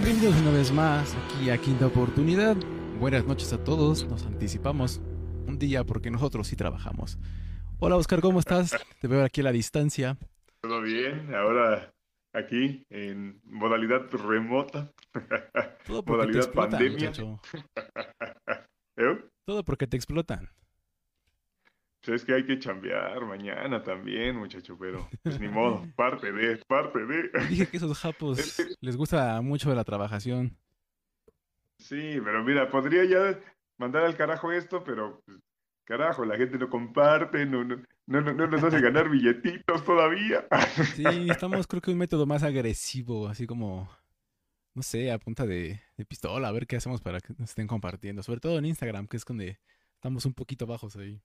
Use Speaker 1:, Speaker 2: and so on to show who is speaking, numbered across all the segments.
Speaker 1: Bienvenidos una vez más aquí a Quinta Oportunidad. Buenas noches a todos. Nos anticipamos un día porque nosotros sí trabajamos. Hola Oscar, ¿cómo estás? Te veo aquí a la distancia.
Speaker 2: Todo bien, ahora aquí en modalidad remota.
Speaker 1: Todo porque te
Speaker 2: modalidad
Speaker 1: explotan,
Speaker 2: pandemia. ¿Eh?
Speaker 1: Todo porque te explotan.
Speaker 2: Pues es que hay que chambear mañana también, muchacho, pero pues ni modo, parte de, parte de.
Speaker 1: Dije que esos japos les gusta mucho la trabajación.
Speaker 2: Sí, pero mira, podría ya mandar al carajo esto, pero pues, carajo, la gente no comparte, no, no, no, no, no nos hace ganar billetitos todavía.
Speaker 1: Sí, estamos creo que un método más agresivo, así como, no sé, a punta de, de pistola, a ver qué hacemos para que nos estén compartiendo. Sobre todo en Instagram, que es donde estamos un poquito bajos ahí.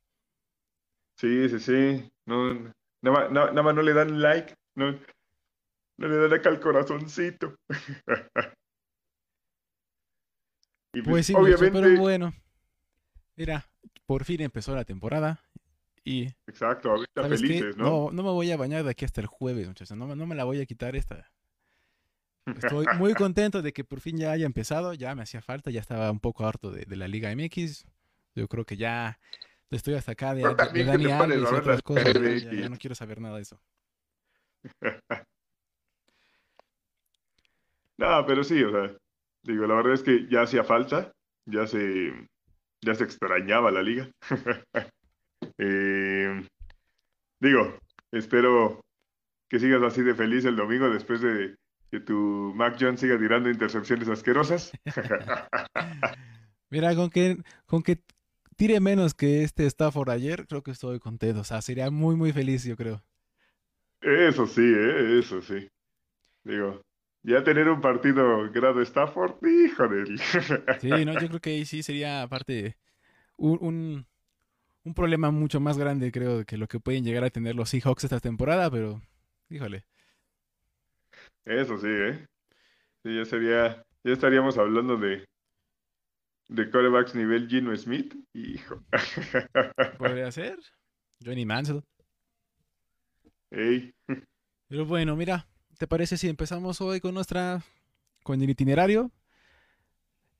Speaker 2: Sí, sí, sí. No, nada más, na- nada más no le dan like, no, no le dan like al corazoncito. Y pues,
Speaker 1: Pues sí,
Speaker 2: obviamente,
Speaker 1: pero bueno. Mira, por fin empezó la temporada y
Speaker 2: exacto, ahorita felices, ¿no?
Speaker 1: No, no me voy a bañar de aquí hasta el jueves, muchachos. No, me- no me la voy a quitar esta. Estoy muy contento de que por fin ya haya empezado. Ya me hacía falta, ya estaba un poco harto de, de la Liga MX. Yo creo que ya estoy hasta acá de, de- de Dani Alves y otras
Speaker 2: las
Speaker 1: cosas. Ya no quiero saber nada de eso.
Speaker 2: No, pero sí, o sea, digo, la verdad es que ya hacía falta, ya se, ya se extrañaba la liga. Eh, digo, espero que sigas así de feliz el domingo después de que tu Mac Jones siga tirando intercepciones asquerosas.
Speaker 1: Mira, con que, con que tire menos que este Stafford ayer, creo que estoy contento. O sea, sería muy, muy feliz, yo creo.
Speaker 2: Eso sí, ¿eh? Eso sí. Digo, ya tener un partido grado Stafford, híjole.
Speaker 1: Sí, no, yo creo que ahí sí sería aparte un, un, un problema mucho más grande, creo, que lo que pueden llegar a tener los Seahawks esta temporada, pero híjole.
Speaker 2: Eso sí, ¿eh? Sí, ya sería, ya estaríamos hablando de, de quarterbacks nivel Gino Smith. Hijo.
Speaker 1: Podría ser Johnny Manziel.
Speaker 2: Ey,
Speaker 1: Pero bueno, mira, ¿te parece si empezamos hoy con nuestra, con el itinerario?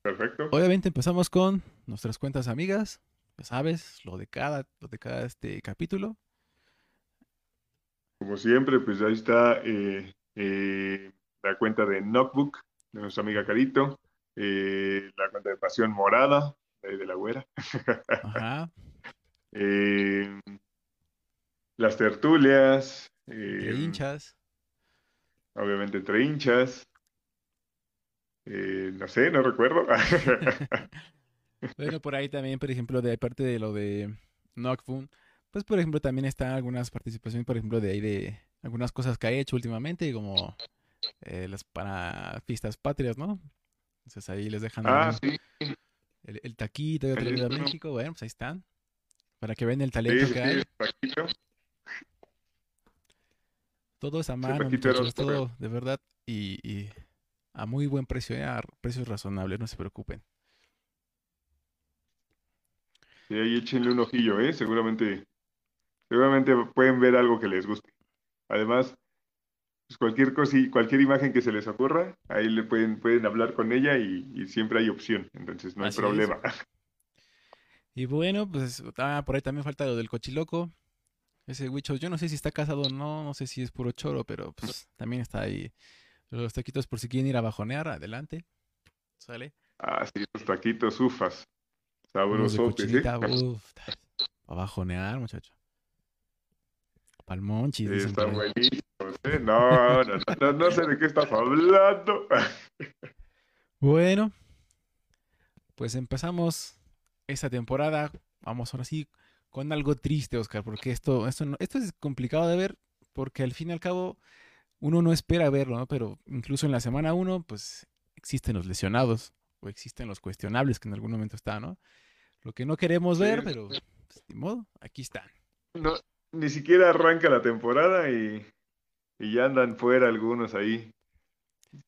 Speaker 2: perfecto.
Speaker 1: Obviamente empezamos con nuestras cuentas amigas, ya sabes, lo de cada, lo de cada este capítulo.
Speaker 2: Como siempre, pues ahí está eh, eh, la cuenta de Notebook de nuestra amiga Carito, eh, la Pasión Morada, de, de la güera,
Speaker 1: Ajá.
Speaker 2: eh, las tertulias, eh,
Speaker 1: hinchas.
Speaker 2: obviamente entre hinchas, eh, no sé, no recuerdo.
Speaker 1: Bueno, por ahí también, por ejemplo, de parte de lo de Knockfun, pues por ejemplo también están algunas participaciones, por ejemplo, de ahí de algunas cosas que ha hecho últimamente, como eh, las para fiestas patrias, ¿no? Entonces ahí les dejan
Speaker 2: Ah, sí,
Speaker 1: el, el taquito de vida
Speaker 2: está.
Speaker 1: México, bueno, pues ahí están, para que vean el talento
Speaker 2: sí,
Speaker 1: que hay. Todo es a mano, muchachos, todo de verdad y, y a muy buen precio, eh, a precios razonables, no se preocupen.
Speaker 2: Sí, ahí échenle un ojillo, ¿eh? Seguramente, seguramente pueden ver algo que les guste. Además, pues cualquier cosa, cualquier imagen que se les ocurra, ahí le pueden, pueden hablar con ella y, y siempre hay opción, entonces no hay
Speaker 1: es.
Speaker 2: problema.
Speaker 1: Y bueno, pues ah, por ahí también falta lo del cochiloco. Ese Huicho, yo no sé si está casado o no, no sé si es puro choro, pero pues también está ahí. Los taquitos por si quieren ir a bajonear, adelante. ¿Sale?
Speaker 2: Ah, sí, los taquitos ufas, sabrosotes, ¿eh?
Speaker 1: a bajonear, muchacho. Palmonchis,
Speaker 2: Sí,
Speaker 1: dicen
Speaker 2: están
Speaker 1: por ahí.
Speaker 2: buenísimos, ¿eh? No, no, no, no, no sé de qué estás hablando.
Speaker 1: Bueno, pues empezamos esta temporada. Vamos ahora sí con algo triste, Oscar, porque esto, esto, no- esto es complicado de ver, porque al fin y al cabo uno no espera verlo, ¿no? Pero incluso en la semana uno, pues existen los lesionados o existen los cuestionables que en algún momento están, ¿no? Lo que no queremos ver,
Speaker 2: Sí.
Speaker 1: pero pues, ni modo, aquí están.
Speaker 2: No, ni siquiera arranca la temporada y, y ya andan fuera algunos ahí.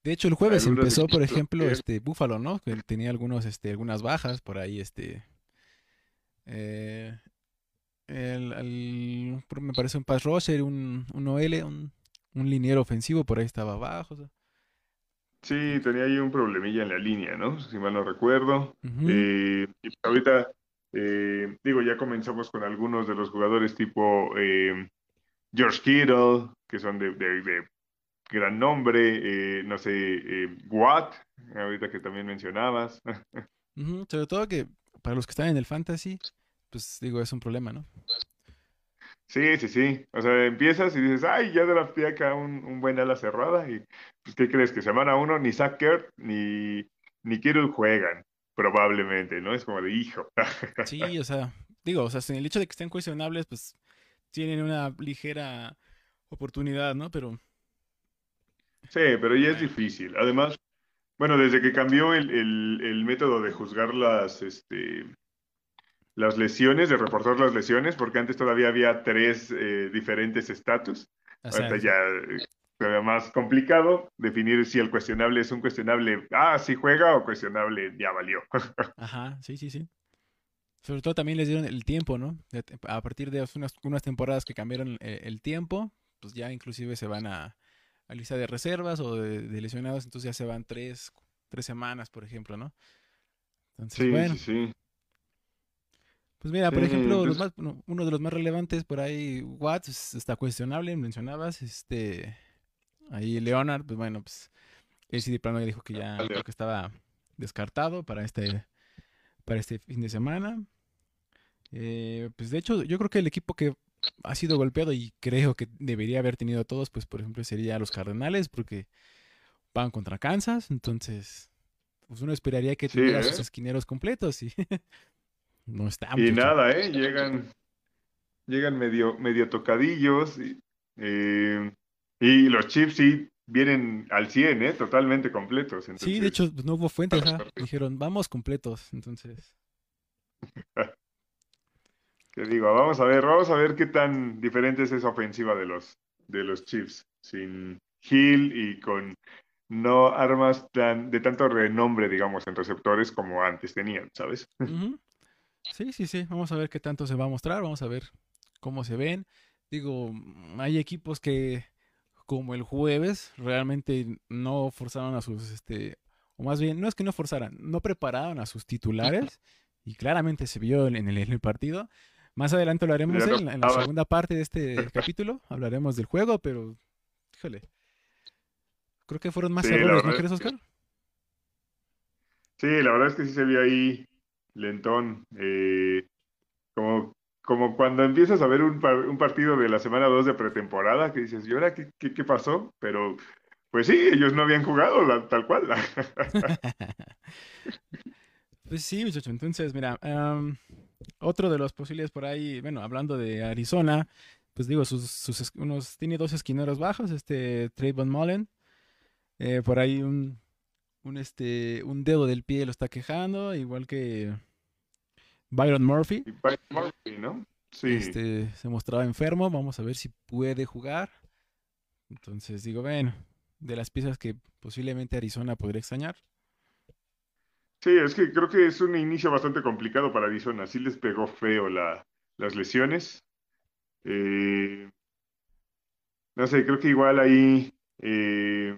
Speaker 1: De hecho, el jueves
Speaker 2: Algunos
Speaker 1: empezó, por ejemplo,
Speaker 2: que-
Speaker 1: este Búfalo, ¿no? Que tenía algunos, este, algunas bajas por ahí, este. eh, el, me parece un pass rusher, un, un OL, un, un liniero ofensivo, por ahí estaba abajo. o sea,
Speaker 2: Sí, tenía ahí un problemilla en la línea, ¿no? Si mal no recuerdo. Eh, y ahorita, eh, digo, ya comenzamos con algunos de los jugadores tipo eh, George Kittle, que son de, de- de gran nombre, eh, no sé, eh, Watt, ahorita que también mencionabas.
Speaker 1: Sobre todo que para los que están en el fantasy, pues digo, es un problema, ¿no?
Speaker 2: Sí, sí, sí. O sea, empiezas y dices, ay, ya drafté acá un, un buen ala cerrada. Y pues, ¿qué crees? Que semana uno ni Zach Ertz ni, ni Kittle juegan, probablemente, ¿no? Es como de hijo.
Speaker 1: Sí, o sea, digo, o sea, sin el hecho de que estén cuestionables, pues tienen una ligera oportunidad, ¿no? Pero
Speaker 2: Sí, pero ya es difícil. Además, bueno, desde que cambió el, el- el método de juzgar las, este, las lesiones, de reportar las lesiones, porque antes todavía había tres eh, diferentes estatus. Ahorita ya eh, ve más complicado definir si el cuestionable es un cuestionable, ah, sí juega o cuestionable, ya valió.
Speaker 1: ajá, sí, sí, sí. Sobre todo también les dieron el tiempo, ¿no? A partir de unas, unas temporadas que cambiaron eh, el tiempo, pues ya inclusive se van a, a lista de reservas o de, de lesionados, entonces ya se van tres, tres semanas, por ejemplo, ¿no? Entonces,
Speaker 2: Sí,
Speaker 1: bueno,
Speaker 2: sí, sí.
Speaker 1: pues mira,
Speaker 2: Sí,
Speaker 1: por ejemplo, los
Speaker 2: entonces,
Speaker 1: más, uno de los más relevantes por ahí, Watts, está cuestionable, mencionabas, este, ahí Leonard, pues bueno, pues él sí de plano ya dijo que ya creo que estaba descartado para este, para este fin de semana. Eh, pues de hecho, yo creo que el equipo que ha sido golpeado y creo que debería haber tenido a todos, pues por ejemplo sería los Cardenales, porque van contra Kansas, entonces pues uno esperaría que
Speaker 2: sí,
Speaker 1: tuviera sus
Speaker 2: ¿eh?
Speaker 1: esquineros completos y no está,
Speaker 2: Y nada, ¿eh? Llegan, llegan medio, medio tocadillos. Y, eh, y los chips sí vienen al 100, ¿eh? Totalmente completos.
Speaker 1: Sí, de
Speaker 2: Entonces,
Speaker 1: hecho, pues, no hubo fuentes. Dijeron, vamos completos, entonces.
Speaker 2: Que digo, vamos a ver, vamos a ver qué tan diferente es esa ofensiva de los, de los Chiefs. Sin Hill y con no armas tan, de tanto renombre, digamos, en receptores como antes tenían, ¿sabes?
Speaker 1: Sí, sí, sí, vamos a ver qué tanto se va a mostrar, vamos a ver cómo se ven. Digo, hay equipos que, como el jueves, realmente no forzaron a sus, este, o más bien, no es que no forzaran, no prepararon a sus titulares, y claramente se vio en el, en el partido. Más adelante lo haremos
Speaker 2: no
Speaker 1: en la, en la segunda parte de este capítulo, hablaremos del juego, pero, híjole, creo que fueron más
Speaker 2: Sí,
Speaker 1: errores, ¿no crees, Oscar?
Speaker 2: sí, la verdad es que sí se vio ahí lentón. eh, como, como cuando empiezas a ver un, par- un partido de la semana 2 de pretemporada, que dices, ¿y ahora qué, qué, qué pasó? Pero, pues sí, ellos no habían jugado la- tal cual.
Speaker 1: Pues sí, muchacho. Entonces, mira, otro de los posibles por ahí, bueno, hablando de Arizona, pues digo, sus, sus unos, tiene dos esquineros bajos, este Trayvon Mullen, eh, por ahí un, un, este, un dedo del pie lo está quejando, igual que Byron Murphy,
Speaker 2: Y Pat Murphy, ¿no? Sí,
Speaker 1: este, se mostraba enfermo, vamos a ver si puede jugar. Entonces digo, bueno, de las piezas que posiblemente Arizona podría extrañar.
Speaker 2: Sí, es que creo que es un inicio bastante complicado para Arizona. Sí les pegó feo la, las lesiones. Eh, no sé, creo que igual ahí eh,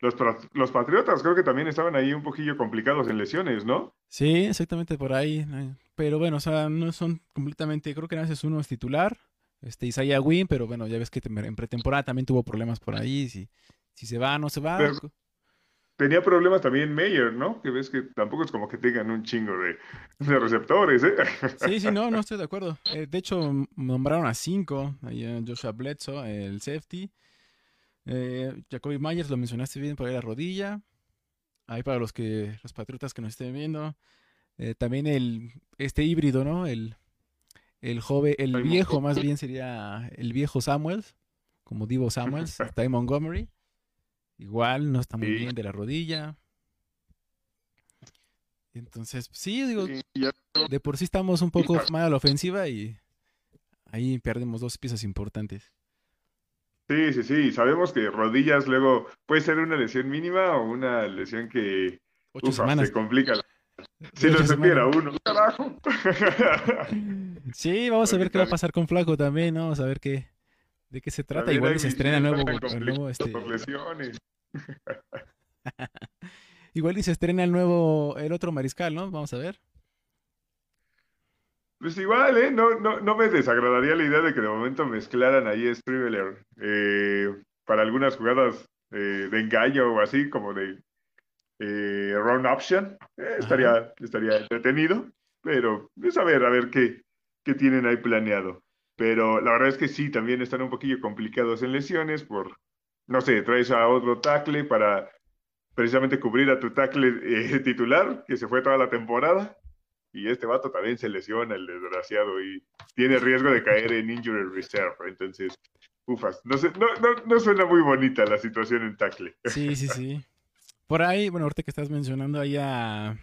Speaker 2: los, los Patriotas creo que también estaban ahí un poquillo complicados en lesiones, ¿no?
Speaker 1: Sí, exactamente por ahí. Pero bueno, o sea, no son completamente, creo que nada más es uno es titular, este Isaiah Wynn, pero bueno, ya ves que en pretemporada también tuvo problemas por ahí, si, si se va, no se va.
Speaker 2: Pero tenía problemas también Meyer, ¿no? Que ves que tampoco es como que tengan un chingo de, de receptores, ¿eh?
Speaker 1: Sí, sí, no, no estoy de acuerdo. Eh, de hecho, nombraron a cinco, ahí a Joshua Bledsoe, el safety. Eh, Jacoby Myers, lo mencionaste bien, por ahí la rodilla. Ahí para los que, los patriotas que nos estén viendo. Eh, también el, este híbrido, ¿no? El, el joven, el viejo más bien sería el viejo Samuels, como Divo Samuels, Ty Montgomery. Igual no está muy
Speaker 2: Sí,
Speaker 1: bien de la rodilla. Entonces, sí, digo,
Speaker 2: ya-
Speaker 1: de por sí estamos un poco mal a la ofensiva y ahí perdemos dos piezas importantes.
Speaker 2: Sí, sí, sí. Sabemos que rodillas luego puede ser una lesión mínima o una lesión que,
Speaker 1: Ocho
Speaker 2: ufa,
Speaker 1: semanas.
Speaker 2: se complica. Si lo supiera uno, carajo.
Speaker 1: Sí, vamos a ver qué va a pasar con Flaco también, ¿no? Vamos a ver qué, de qué se trata. Igual y se estrena nuevo, el nuevo
Speaker 2: por
Speaker 1: este,
Speaker 2: lesiones.
Speaker 1: Igual y se estrena el nuevo, el otro mariscal, ¿no? Vamos a ver.
Speaker 2: Pues igual, ¿eh? No, no, no me desagradaría la idea de que de momento mezclaran ahí Scribbler eh, para algunas jugadas eh, de engaño o así, como de eh, run option. Eh, estaría, estaría entretenido, pero es a ver, a ver qué, qué tienen ahí planeado. Pero la verdad es que sí, también están un poquillo complicados en lesiones por, no sé, traes a otro tackle para precisamente cubrir a tu tackle eh, titular, que se fue toda la temporada y este vato también se lesiona, el desgraciado, y tiene riesgo de caer en injury reserve. Entonces, ufas, no, sé, no, no, no suena muy bonita la situación en tackle.
Speaker 1: Sí, sí, sí. Por ahí, bueno, ahorita que estás mencionando ahí a,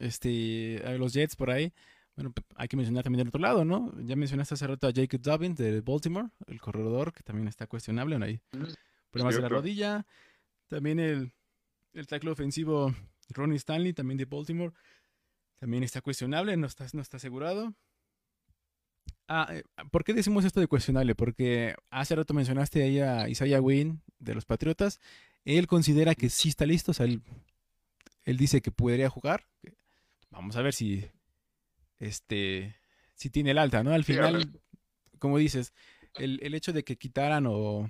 Speaker 1: este, a los Jets por ahí, bueno, hay que mencionar también del otro lado, ¿no? Ya mencionaste hace rato a Jacob Dobbins de Baltimore, el corredor, que también está cuestionable, ¿no? Ahí, problemas de la rodilla. También el, el tackle ofensivo Ronnie Stanley, también de Baltimore. También está cuestionable, no está, no está asegurado. Ah, eh, ¿por qué decimos esto de cuestionable? Porque hace rato mencionaste ahí a Isaiah Wynn de los Patriotas. Él considera que sí está listo, o sea, él, dice que podría jugar. Vamos a ver si este si tiene el alta, ¿no? Al final, como dices, el, el, hecho de que quitaran o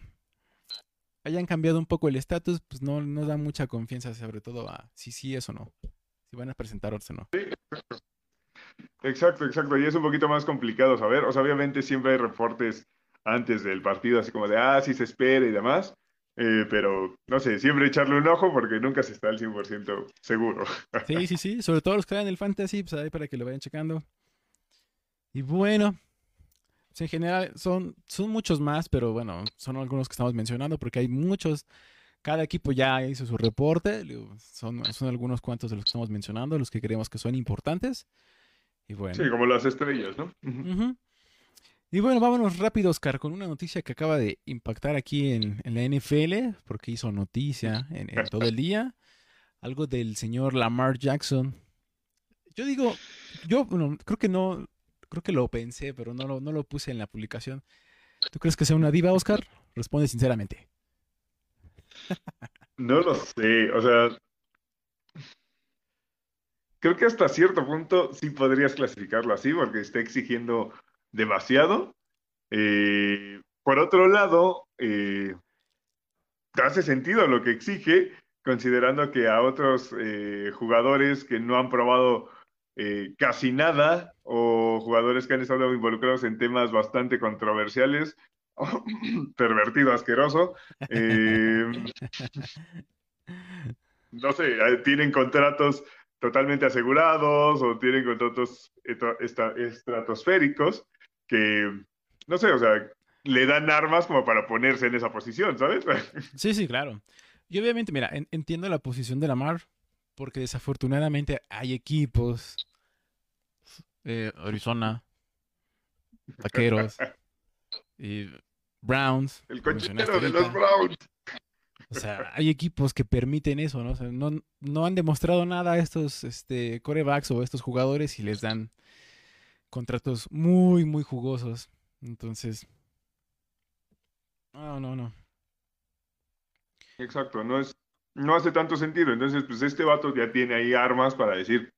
Speaker 1: hayan cambiado un poco el estatus, pues no nos da mucha confianza, sobre todo a si sí es o no si van a presentar o no. Sí,
Speaker 2: exacto. exacto, Y es un poquito más complicado saber. O sea, obviamente siempre hay reportes antes del partido, así como de, ah, sí se espera y demás. Eh, pero, no sé, siempre echarle un ojo porque nunca se está al 100% seguro.
Speaker 1: Sí, sí, sí. Sobre todo los que en el fantasy, pues ahí para que lo vayan checando. Y bueno, pues en general son, son muchos más, pero bueno, son algunos que estamos mencionando porque hay muchos cada equipo ya hizo su reporte. Son, son algunos cuantos de los que estamos mencionando, los que creemos que son importantes. Y bueno.
Speaker 2: Sí, como las estrellas, ¿no?
Speaker 1: Y bueno, vámonos rápido, Oscar, con una noticia que acaba de impactar aquí en, la NFL, porque hizo noticia en, todo el día. Algo del señor Lamar Jackson. Yo digo, yo bueno, creo que no, creo que lo pensé, pero no lo, no lo puse en la publicación. ¿Tú crees que sea una diva, Oscar? Responde sinceramente.
Speaker 2: No lo sé, o sea, creo que hasta cierto punto sí podrías clasificarlo así porque está exigiendo demasiado. Eh, por otro lado, eh, hace sentido lo que exige, considerando que a otros eh, jugadores que no han probado casi nada o jugadores que han estado involucrados en temas bastante controversiales, pervertido, asqueroso. No sé, tienen contratos totalmente asegurados o tienen contratos estratosféricos que, no sé, o sea, le dan armas como para ponerse en esa posición, ¿sabes?
Speaker 1: Sí, sí, claro. Y obviamente, mira, entiendo la posición de la Mar, porque desafortunadamente hay equipos, eh, Arizona, Vaqueros, y Browns.
Speaker 2: El cochero de los Browns.
Speaker 1: O sea, hay equipos que permiten eso, ¿no? O sea, no, no han demostrado nada a estos este, corebacks o estos jugadores y les dan contratos muy, muy jugosos. Entonces, no, no, no.
Speaker 2: Exacto, no es, no hace tanto sentido. Entonces, pues este vato ya tiene ahí armas para decir,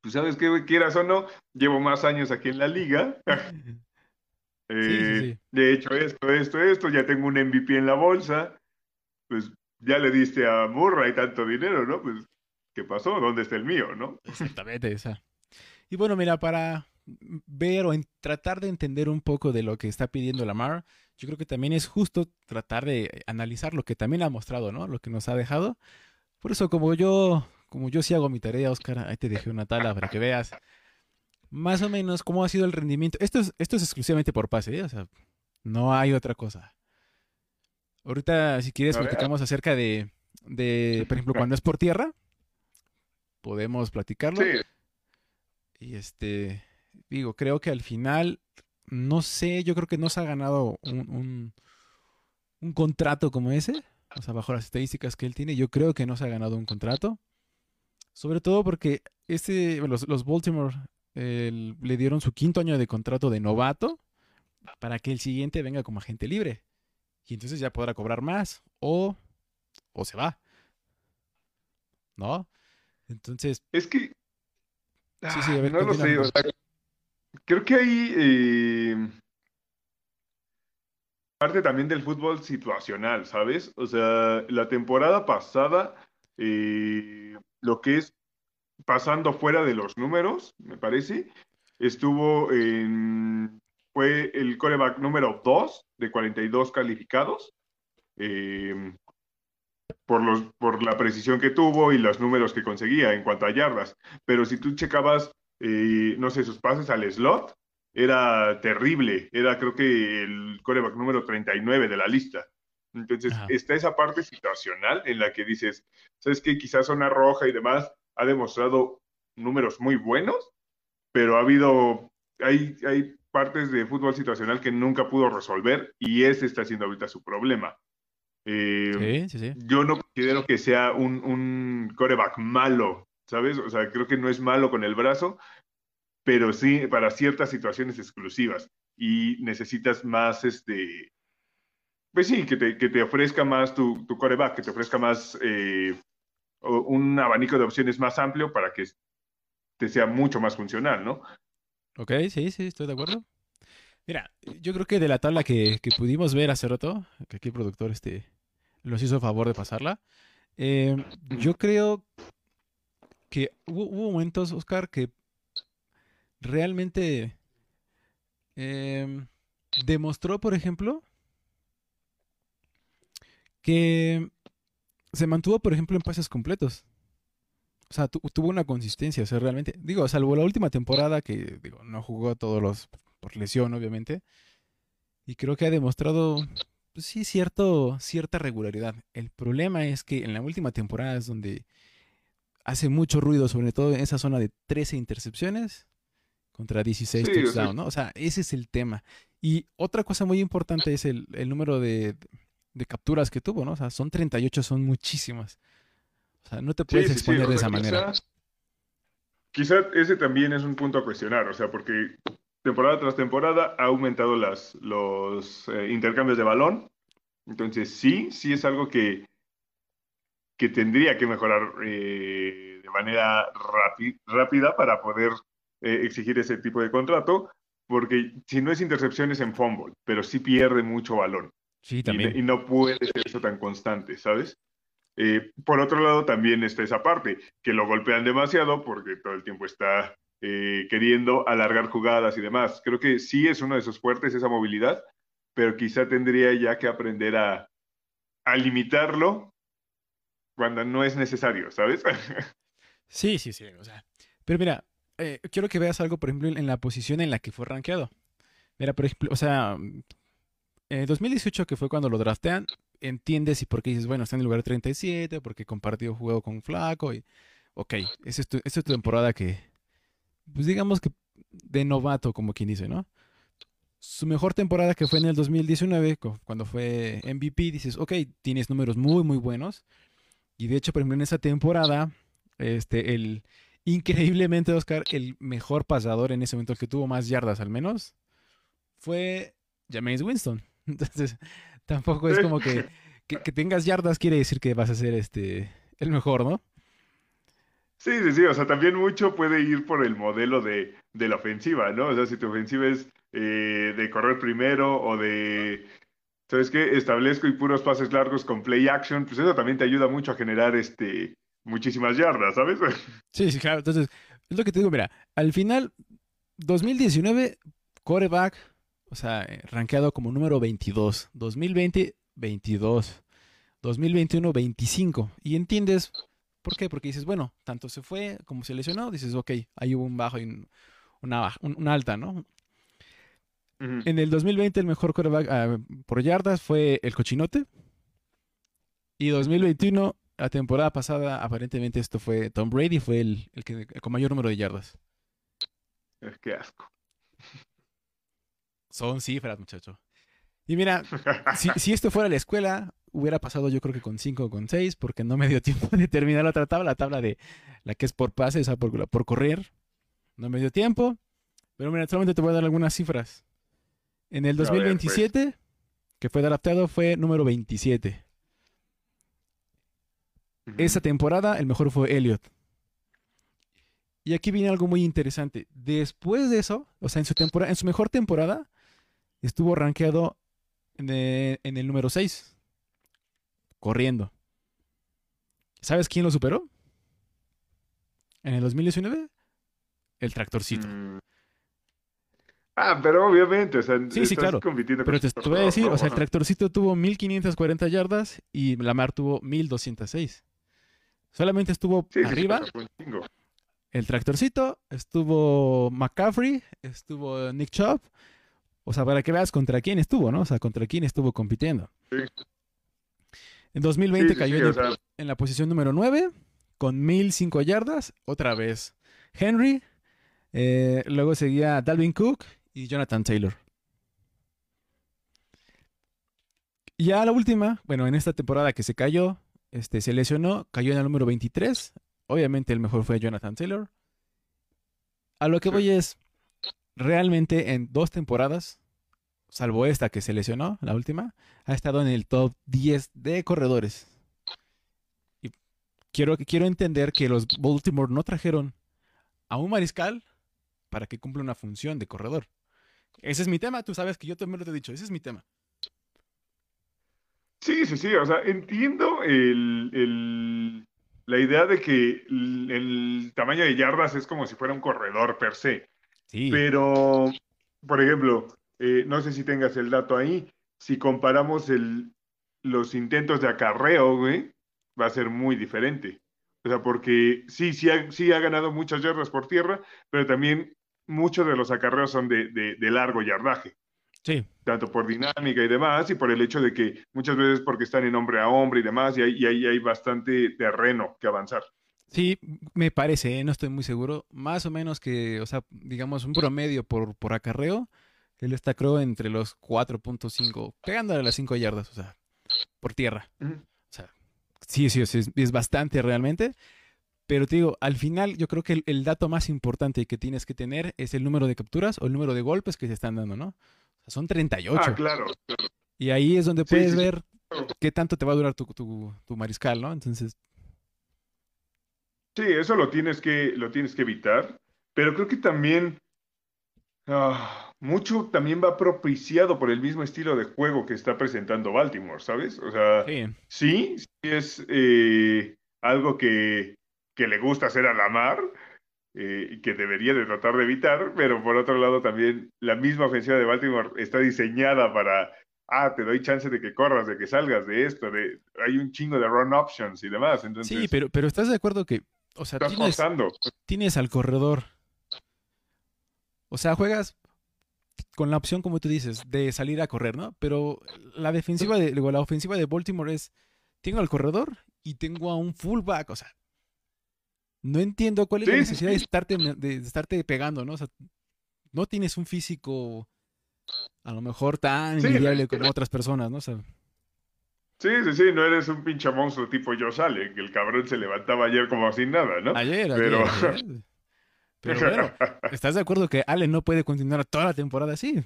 Speaker 2: pues sabes qué, quieras o no, llevo más años aquí en la liga. Eh, de hecho, esto, esto, esto, ya tengo un MVP en la bolsa, pues ya le diste a Murray tanto dinero, ¿no? Pues, ¿qué pasó? ¿Dónde está el mío, no?
Speaker 1: Exactamente, esa. Y bueno, mira, para ver o tratar de entender un poco de lo que está pidiendo Lamar, yo creo que también es justo tratar de analizar lo que también ha mostrado, ¿no? Lo que nos ha dejado. Por eso, como yo, como yo sí hago mi tarea, Oscar, ahí te dejé una tabla para que veas más o menos cómo ha sido el rendimiento. Esto es, esto es exclusivamente por pase, ¿eh? o sea, no hay otra cosa. Ahorita, si quieres, platicamos acerca de, de, por ejemplo, cuando es por tierra, podemos platicarlo. Sí. Y este, digo, creo que al final, no sé, yo creo que no se ha ganado un, un, contrato como ese, o sea, bajo las estadísticas que él tiene, yo creo que no se ha ganado un contrato. Sobre todo porque este, los, los Baltimore le dieron su quinto año de contrato de novato para que el siguiente venga como agente libre. Y entonces ya podrá cobrar más. O, o se va. ¿No? Entonces.
Speaker 2: Es que.
Speaker 1: Sí, sí, a ver,
Speaker 2: no lo sé, o sea, creo que ahí. eh, parte también del fútbol situacional, ¿sabes? O sea, la temporada pasada, eh, lo que es pasando fuera de los números, me parece, estuvo en, fue el coreback número 2 de 42 calificados, eh, por, los, por la precisión que tuvo y los números que conseguía en cuanto a yardas. Pero si tú checabas, eh, no sé, sus pases al slot, era terrible. Era creo que el coreback número 39 de la lista. Entonces,
Speaker 1: Ajá.
Speaker 2: está esa parte situacional en la que dices, ¿sabes qué? Quizás zona roja y demás ha demostrado números muy buenos, pero ha habido, hay, hay partes de fútbol situacional que nunca pudo resolver y ese está siendo ahorita su problema. Eh,
Speaker 1: Sí, sí, sí.
Speaker 2: yo no considero que sea un, un coreback malo, ¿sabes? O sea, creo que no es malo con el brazo, pero sí para ciertas situaciones exclusivas y necesitas más, este, pues sí, que te, que te ofrezca más tu, tu coreback, que te ofrezca más, eh, un abanico de opciones más amplio para que te sea mucho más funcional, ¿no?
Speaker 1: Ok, sí, sí, estoy de acuerdo. Mira, yo creo que de la tabla que, que pudimos ver hace rato, que aquí el productor este, nos hizo favor de pasarla, eh, yo creo que hubo, momentos, Oscar, que realmente em, demostró, por ejemplo, que se mantuvo, por ejemplo, en pases completos. O sea, tu- tuvo una consistencia, o sea, realmente. Digo, salvo la última temporada que, digo, no jugó todos los por lesión, obviamente. Y creo que ha demostrado, pues sí, cierto, cierta regularidad. El problema es que en la última temporada es donde hace mucho ruido, sobre todo en esa zona de 13 intercepciones contra 16
Speaker 2: Sí,
Speaker 1: touchdowns, ¿no? O sea, ese es el tema. Y otra cosa muy importante es el, el número de, de capturas que tuvo, ¿no? O sea, son 38, son muchísimas. O sea, no te puedes
Speaker 2: Sí,
Speaker 1: exponer de esa manera.
Speaker 2: quizá- Quizá ese también es un punto a cuestionar, o sea, porque temporada tras temporada ha aumentado las, los eh, intercambios de balón. Entonces, sí, sí es algo que, que tendría que mejorar eh, de manera rápida para poder eh, exigir ese tipo de contrato, porque si no es intercepciones en fumble, pero sí pierde mucho balón.
Speaker 1: Sí,
Speaker 2: Y,
Speaker 1: también.
Speaker 2: y no puede ser eso tan constante, ¿sabes? Eh, por otro lado, también está esa parte, que lo golpean demasiado porque todo el tiempo está eh, queriendo alargar jugadas y demás. Creo que sí es uno de sus fuertes esa movilidad, pero quizá tendría ya que aprender a, a limitarlo cuando no es necesario, ¿sabes?
Speaker 1: Sí, sí, sí. O sea, pero mira, eh, quiero que veas algo, por ejemplo, en la posición en la que fue rankeado. Mira, por ejemplo, o sea, en 2018, que fue cuando lo draftean, entiendes y por qué dices, bueno, está en el lugar 37, porque compartió juego con Flaco y, ok, esa es tu, esa es tu temporada que, pues digamos que de novato, como quien dice, ¿no? Su mejor temporada que fue en el 2019, cu- cuando fue MVP, dices, ok, tienes números muy, muy buenos. Y de hecho, por ejemplo, en esa temporada, este, el increíblemente, Oscar, el mejor pasador en ese momento, el que tuvo más yardas al menos, fue Jameis Winston. Entonces, tampoco es como que, que, que tengas yardas quiere decir que vas a ser este el mejor, ¿no?
Speaker 2: Sí, sí, sí, o sea, también mucho puede ir por el modelo de, de la ofensiva, ¿no? O sea, si tu ofensiva es eh, de correr primero o de, ¿sabes qué? Establezco y puros pases largos con play action, pues eso también te ayuda mucho a generar este, muchísimas yardas, ¿sabes?
Speaker 1: Sí, sí, claro. Entonces, es lo que te digo, mira, al final, 2019, quarterback, o sea, eh, rankeado como número 22. 2020, 22. 2021, 25. Y entiendes por qué, porque dices, bueno, tanto se fue como se lesionó, dices, ok, ahí hubo un bajo y un- una, baja- un- alta, ¿no? En el 2020 el mejor quarterback ah, por yardas fue el Cochinote. Y 2021, la temporada pasada, aparentemente esto fue Tom Brady, fue el, el que con mayor número de yardas.
Speaker 2: Es que asco.
Speaker 1: Son cifras, muchacho. Y mira, si, si esto fuera la escuela, hubiera pasado yo creo que con 5 o con 6, porque no me dio tiempo de terminar la otra tabla, la tabla de la que es por pase, o sea, por, por correr. No me dio tiempo. Pero mira, solamente te voy a dar algunas cifras. En el
Speaker 2: A ver, pues.
Speaker 1: 2027, que fue adaptado, fue número 27. Esa temporada el mejor fue Elliot. Y aquí viene algo muy interesante. Después de eso, o sea, en su, temporada, en su mejor temporada, estuvo rankeado en el, en el número 6, corriendo. ¿Sabes quién lo superó? En el 2019, el tractorcito.
Speaker 2: Mm. Ah, pero obviamente, o sea,
Speaker 1: Sí, sí,
Speaker 2: estás
Speaker 1: claro.
Speaker 2: compitiendo
Speaker 1: Pero
Speaker 2: con
Speaker 1: te, te voy a decir, o sea, el tractorcito tuvo 1540 yardas y Lamar tuvo 1206. Solamente estuvo
Speaker 2: Sí, sí, sí,
Speaker 1: arriba el tractorcito, estuvo McCaffrey, estuvo Nick Chubb. O sea, para que veas contra quién estuvo, ¿no? O sea, contra quién estuvo compitiendo.
Speaker 2: Sí.
Speaker 1: En 2020
Speaker 2: Sí, sí,
Speaker 1: cayó en,
Speaker 2: o
Speaker 1: el-
Speaker 2: sea,
Speaker 1: en la posición número 9 con 1005 yardas. Otra vez Henry. eh, luego seguía Dalvin Cook y Jonathan Taylor. Y ya la última, bueno, en esta temporada que se cayó, este, se lesionó, cayó en el número 23. Obviamente el mejor fue Jonathan Taylor. A lo que voy es, realmente en dos temporadas, salvo esta que se lesionó, la última, ha estado en el top 10 de corredores. Y quiero, quiero entender que los Baltimore no trajeron a un mariscal para que cumpla una función de corredor. Ese es mi tema, tú sabes que yo también lo te he dicho, ese es mi tema.
Speaker 2: Sí, sí, sí, o sea, entiendo el, el- la idea de que el, el tamaño de yardas es como si fuera un corredor per se,
Speaker 1: Sí,
Speaker 2: pero, por ejemplo, eh, no sé si tengas el dato ahí, si comparamos el, los intentos de acarreo, güey, va a ser muy diferente. O sea, porque sí, sí ha, sí ha ganado muchas yardas por tierra, pero también muchos de los acarreos son de, de- de largo yardaje
Speaker 1: sí.
Speaker 2: tanto por dinámica y demás, y por el hecho de que muchas veces porque están en hombre a hombre y demás, y ahí y ahí hay bastante terreno que avanzar.
Speaker 1: Sí, me parece, ¿eh? no estoy muy seguro. Más o menos que, o sea, digamos un promedio por, por acarreo. Él está, creo, entre los 4.5, pegándole a las 5 yardas, o sea, por tierra. O sea, sí, sí, sí, es, es bastante realmente. Pero te digo, al final yo creo que el, el dato más importante que tienes que tener es el número de capturas o el número de golpes que se están dando, ¿no? O sea, son 38.
Speaker 2: Ah, claro. claro.
Speaker 1: Y ahí es donde puedes
Speaker 2: sí, sí.
Speaker 1: ver qué tanto te va a durar tu, tu, tu mariscal, ¿no? Entonces,
Speaker 2: Sí, eso lo tienes que, lo tienes que evitar, pero creo que también ah, mucho también va propiciado por el mismo estilo de juego que está presentando Baltimore, ¿sabes? O sea,
Speaker 1: sí.
Speaker 2: sí, sí es eh, algo que, que le gusta hacer a Lamar eh, y que debería de tratar de evitar, pero por otro lado también la misma ofensiva de Baltimore está diseñada para, ah, te doy chance de que corras, de que salgas de esto, de, hay un chingo de run options y demás, entonces
Speaker 1: Sí, pero, pero estás de acuerdo que, o sea,
Speaker 2: estás
Speaker 1: tienes, tienes al corredor. O sea, juegas con la opción, como tú dices, de salir a correr, ¿no? Pero la defensiva de, digo, la ofensiva de Baltimore es, tengo al corredor y tengo a un fullback, o sea, no entiendo cuál es la
Speaker 2: sí,
Speaker 1: necesidad de estarte, de, de estarte pegando, ¿no? O sea, no tienes un físico a lo mejor tan
Speaker 2: Sí,
Speaker 1: envidiable como otras personas, ¿no? O sea,
Speaker 2: Sí, sí, sí, no eres un pinche monstruo tipo Josh Allen, que el cabrón se levantaba ayer como sin nada, ¿no?
Speaker 1: ayer, ayer,
Speaker 2: Pero-
Speaker 1: ayer. Pero bueno, ¿estás de acuerdo que Allen no puede continuar toda la temporada así?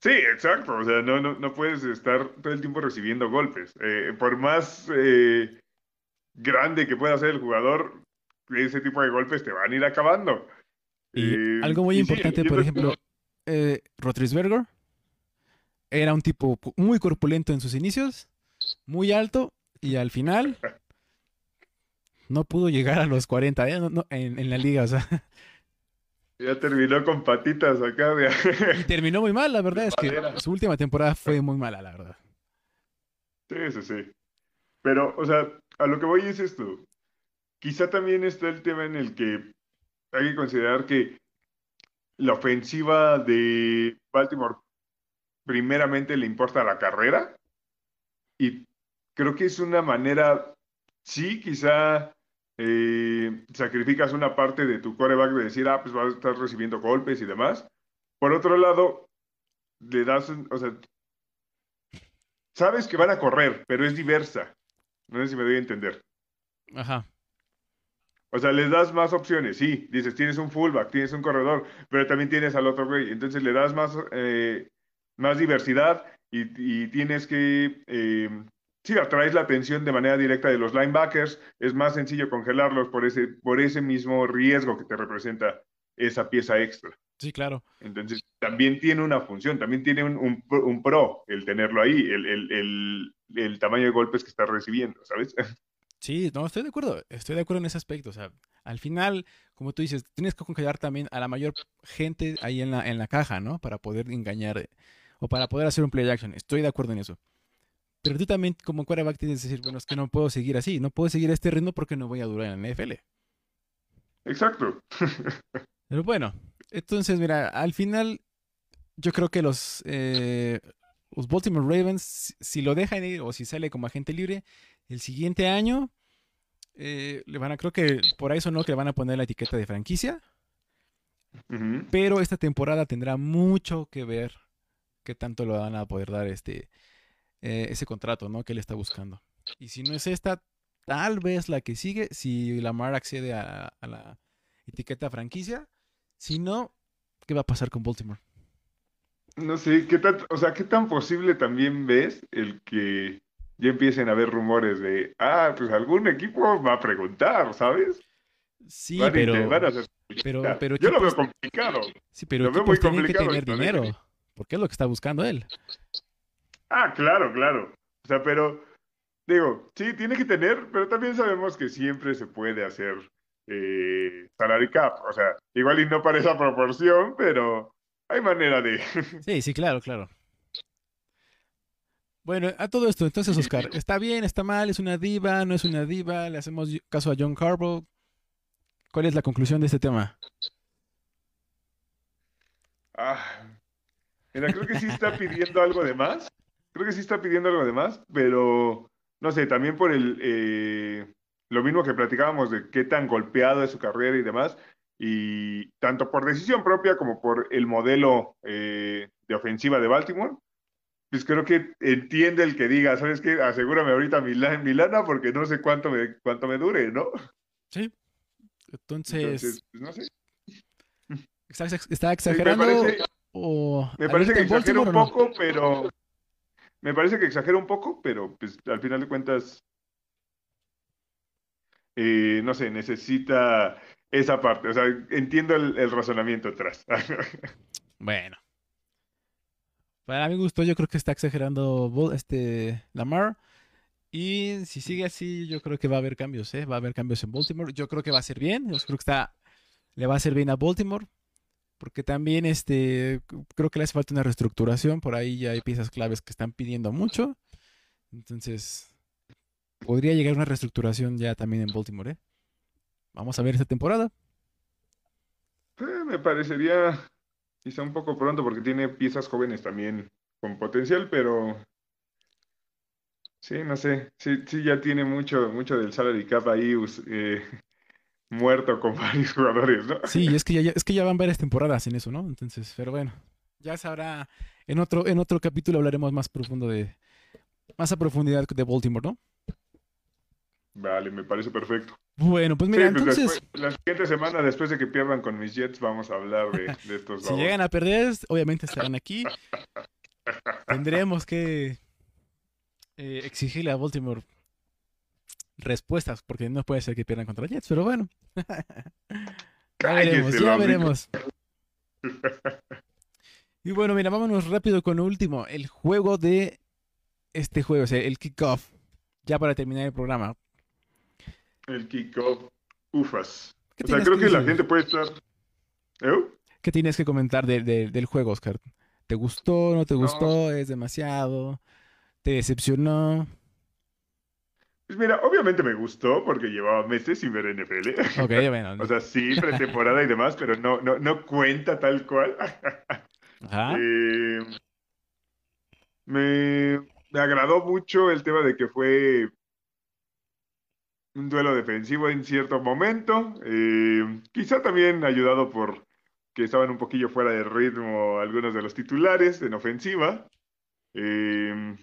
Speaker 2: Sí, exacto. O sea, no, no, no puedes estar todo el tiempo recibiendo golpes. Eh, por más eh, grande que pueda ser el jugador, ese tipo de golpes te van a ir acabando.
Speaker 1: Y
Speaker 2: Eh,
Speaker 1: algo muy
Speaker 2: y sí,
Speaker 1: importante, por ejemplo, eh, Rotrisberger era un tipo muy corpulento en sus inicios, muy alto, y al final no pudo llegar a los 40 ¿eh? No- no, en, en la liga. O sea,
Speaker 2: Ya terminó con patitas acá de...
Speaker 1: y terminó muy mal, la verdad es que su última temporada fue muy mala, la verdad.
Speaker 2: Sí, sí, sí. Pero, o sea, a lo que voy es esto. Quizá también está el tema en el que hay que considerar que la ofensiva de Baltimore primeramente le importa la carrera y creo que es una manera, sí, quizá eh, sacrificas una parte de tu coreback de decir, ah, pues vas a estar recibiendo golpes y demás. Por otro lado, le das, un- o sea, sabes que van a correr, pero es diversa. No sé si me doy a entender.
Speaker 1: Ajá.
Speaker 2: O sea, les das más opciones, sí. Dices, tienes un fullback, tienes un corredor, pero también tienes al otro güey. Entonces le das más, eh, más diversidad y, y tienes que eh, sí, atraes la atención de manera directa de los linebackers, es más sencillo congelarlos por ese, por ese mismo riesgo que te representa esa pieza extra.
Speaker 1: Sí, claro.
Speaker 2: Entonces, también tiene una función, también tiene un, un, un pro el tenerlo ahí, el, el, el, el, tamaño de golpes que está recibiendo, ¿sabes?
Speaker 1: Sí, no, estoy de acuerdo, estoy de acuerdo en ese aspecto. O sea, al final, como tú dices, tienes que congelar también a la mayor gente ahí en la, en la caja, ¿no? Para poder engañar o para poder hacer un play action. Estoy de acuerdo en eso. Pero tú también, como quarterback, tienes que decir, bueno, es que no puedo seguir así, no puedo seguir este ritmo porque no voy a durar en la NFL.
Speaker 2: Exacto.
Speaker 1: Pero bueno, entonces, mira, al final, yo creo que los, eh, los Baltimore Ravens, si lo dejan ir o si sale como agente libre, el siguiente año eh, le van a, creo que por ahí no que le van a poner la etiqueta de franquicia.
Speaker 2: Uh -huh.
Speaker 1: Pero esta temporada tendrá mucho que ver qué tanto lo van a poder dar este eh, ese contrato, ¿no? Que él está buscando. Y si no es esta, tal vez la que sigue, si Lamar accede a, a la etiqueta franquicia. Si no, ¿qué va a pasar con Baltimore?
Speaker 2: No sé, ¿qué tan, o sea, qué tan posible también ves el que ya empiecen a haber rumores de, ah, pues algún equipo va a preguntar, ¿sabes?
Speaker 1: Sí,
Speaker 2: Van a
Speaker 1: pero,
Speaker 2: hacer-
Speaker 1: pero, pero
Speaker 2: Yo lo veo complicado.
Speaker 1: sí, pero
Speaker 2: lo veo muy
Speaker 1: que tener dinero, porque es lo que está buscando él.
Speaker 2: Ah, claro, claro. O sea, pero digo, sí, tiene que tener, pero también sabemos que siempre se puede hacer eh, salary cap. O sea, igual y no para esa proporción, pero hay manera de.
Speaker 1: Sí, sí, claro, claro. Bueno, a todo esto, entonces, Oscar, ¿está bien, está mal, es una diva, no es una diva? ¿Le hacemos caso a John Carbo? ¿Cuál es la conclusión de este tema?
Speaker 2: Ah, creo que sí está pidiendo algo de más. Creo que sí está pidiendo algo de más, pero no sé, también por el eh, lo mismo que platicábamos de qué tan golpeado es su carrera y demás, y tanto por decisión propia como por el modelo eh, de ofensiva de Baltimore, pues creo que entiende el que diga, ¿sabes qué? Asegúrame ahorita mi, la- mi lana porque no sé cuánto me, cuánto me dure, ¿no?
Speaker 1: Sí. Entonces,
Speaker 2: Entonces, pues, no sé.
Speaker 1: ¿está,
Speaker 2: Sí, me
Speaker 1: exagerando
Speaker 2: parece,
Speaker 1: o
Speaker 2: Me parece que exagera un
Speaker 1: no?
Speaker 2: poco, pero. Me parece que exagera un poco, pero pues al final de cuentas, eh, no sé, necesita esa parte. O sea, entiendo el, el razonamiento atrás.
Speaker 1: Bueno. Para mi gusto, yo creo que está exagerando este Lamar. Y si sigue así, yo creo que va a haber cambios, ¿eh? Va a haber cambios en Baltimore. Yo creo que va a ser bien. Yo creo que está, le va a hacer bien a Baltimore. Porque también este, creo que le hace falta una reestructuración. Por ahí ya hay piezas claves que están pidiendo mucho. Entonces, podría llegar una reestructuración ya también en Baltimore, ¿eh? Vamos a ver esta temporada.
Speaker 2: Eh, me parecería quizá un poco pronto porque tiene piezas jóvenes también con potencial, pero sí, no sé. Sí, sí ya tiene mucho, mucho del salary cap ahí eh, muerto con varios jugadores, ¿no?
Speaker 1: Sí, es que ya, ya- es que ya van varias temporadas en eso, ¿no? Entonces, pero bueno, ya sabrá. En otro, en otro capítulo hablaremos más profundo de, más a profundidad de Baltimore, ¿no?
Speaker 2: Vale, me parece perfecto.
Speaker 1: Bueno, pues
Speaker 2: Sí,
Speaker 1: mira,
Speaker 2: pues
Speaker 1: entonces,
Speaker 2: después, la siguiente semana, después de que pierdan con mis Jets, vamos a hablar de, de estos
Speaker 1: si
Speaker 2: babos.
Speaker 1: llegan a perder, obviamente estarán aquí. Tendremos que eh, exigirle a Baltimore respuestas, porque no puede ser que pierdan contra Jets, pero bueno. Ya veremos, ya veremos. Y bueno, mira, vámonos rápido con lo último. El juego de este juego, o sea, el kickoff. Ya para terminar el programa.
Speaker 2: El kickoff, ufas.
Speaker 1: ¿Qué
Speaker 2: O sea, creo que la gente puede estar... ¿Eh?
Speaker 1: ¿Qué tienes que comentar de- de- del juego, Oscar? ¿Te gustó? ¿No te
Speaker 2: No.
Speaker 1: gustó? ¿Es demasiado? ¿Te decepcionó?
Speaker 2: Pues mira, obviamente me gustó porque llevaba meses sin ver NFL.
Speaker 1: Ok, bueno.
Speaker 2: O sea, sí, pretemporada y demás, pero no, no, no cuenta tal cual.
Speaker 1: Ajá.
Speaker 2: Eh, me, me agradó mucho el tema de que fue un duelo defensivo en cierto momento. eh, quizá también ayudado por que estaban un poquillo fuera de ritmo algunos de los titulares en ofensiva. eh,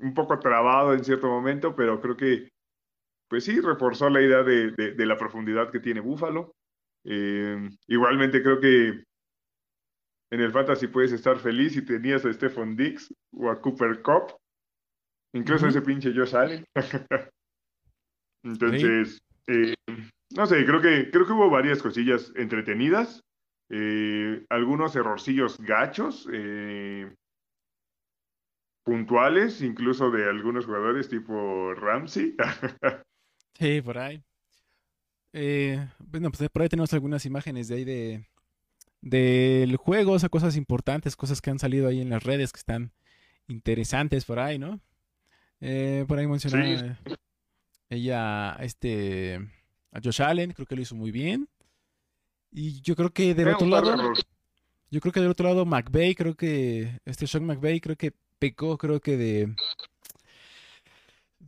Speaker 2: un poco trabado en cierto momento, pero creo que, pues sí, reforzó la idea de, de- de la profundidad que tiene Buffalo. Eh, igualmente creo que en el Fantasy puedes estar feliz si tenías a Stephon Diggs o a Cooper Cup. Incluso ese pinche Josh Allen. Entonces, eh, no sé, creo que, creo que hubo varias cosillas entretenidas. eh, algunos errorcillos gachos, eh, puntuales, incluso de algunos jugadores tipo Ramsey.
Speaker 1: Sí, por ahí. Eh, bueno, pues por ahí tenemos algunas imágenes de ahí de del juego, o sea, cosas importantes, cosas que han salido ahí en las redes que están interesantes por ahí, ¿no? Eh, por ahí mencionaba
Speaker 2: Sí.
Speaker 1: Ella, este, a Josh Allen, creo que lo hizo muy bien. Y yo creo que del otro lado, yo creo que del otro lado, McVay, creo que, este Sean McVay, creo que pecó, creo que de,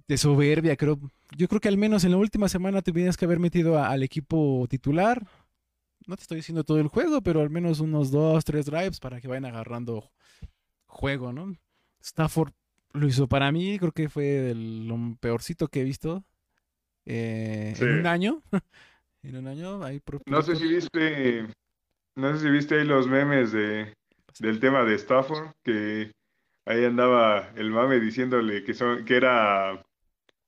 Speaker 1: de soberbia, creo. Yo creo que al menos en la última semana tuvieras que haber metido a- al equipo titular. No te estoy diciendo todo el juego, pero al menos unos dos, tres drives para que vayan agarrando juego, ¿no? Stafford lo hizo para mí, creo que fue de lo peorcito que he visto eh,
Speaker 2: Sí.
Speaker 1: en un año. En un año,
Speaker 2: No sé si viste, no sé si viste ahí los memes de, del tema de Stafford, que ahí andaba el mame diciéndole que son, que era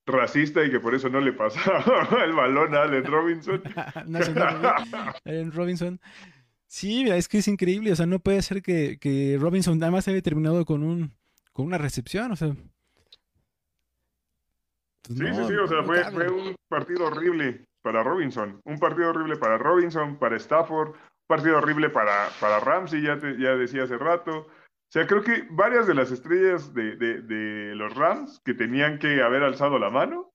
Speaker 2: racista y que por eso no le pasaba el balón a Allen Robinson.
Speaker 1: ¿verdad? Allen Robinson. Sí, mira, es que es increíble. O sea, no puede ser que, que Robinson nada más haya terminado con un con una recepción. O sea. Pues
Speaker 2: Sí, sí,
Speaker 1: no,
Speaker 2: sí, o sea, fue, fue un partido horrible para Robinson, un partido horrible para Robinson, para Stafford, un partido horrible para, para Ramsey, ya, te- ya decía hace rato. O sea, creo que varias de las estrellas de, de- de los Rams que tenían que haber alzado la mano,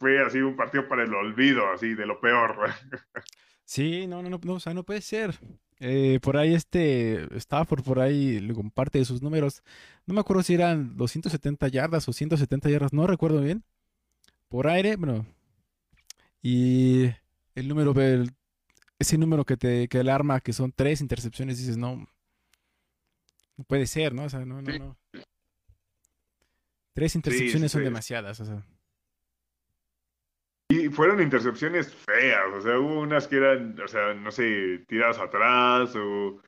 Speaker 2: fue así un partido para el olvido, así de lo peor.
Speaker 1: Sí, no, no, no, no, o sea, no puede ser. Eh, por ahí este Stafford, por ahí le comparte sus números. No me acuerdo si eran 270 yardas o 170 yardas, no recuerdo bien. Por aire, bueno. Y el número, el- ese número que te que alarma, que son tres intercepciones, dices, no, no puede ser, ¿no? O sea, no, no, no. Tres intercepciones son
Speaker 2: sí.
Speaker 1: demasiadas, o sea.
Speaker 2: Y fueron intercepciones feas, o sea, hubo unas que eran, o sea, no sé, tiradas atrás o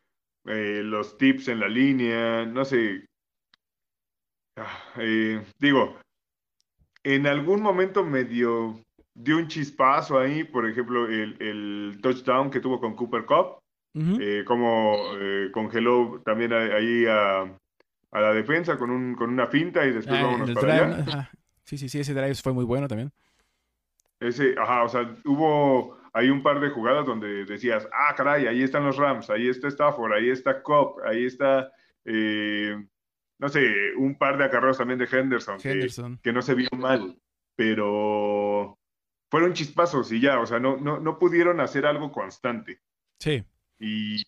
Speaker 2: eh, los tips en la línea, no sé. Ah, eh, digo, en algún momento medio dio un chispazo ahí, por ejemplo, el, el touchdown que tuvo con Cooper Cup,
Speaker 1: Ujú.
Speaker 2: eh, como eh, congeló también ahí a, a la defensa con, un, con una finta y después
Speaker 1: Ah,
Speaker 2: vámonos para.
Speaker 1: Sí, sí, sí, ese drive fue muy bueno también.
Speaker 2: Ese, ajá, o sea, hubo ahí un par de jugadas donde decías, ah, caray, ahí están los Rams, ahí está Stafford, ahí está Cobb, ahí está, eh, no sé, un par de acarreos también de Henderson, que,
Speaker 1: Henderson.
Speaker 2: que no se vio mal, pero fueron chispazos y ya, o sea, no, no, no pudieron hacer algo constante.
Speaker 1: Sí.
Speaker 2: Y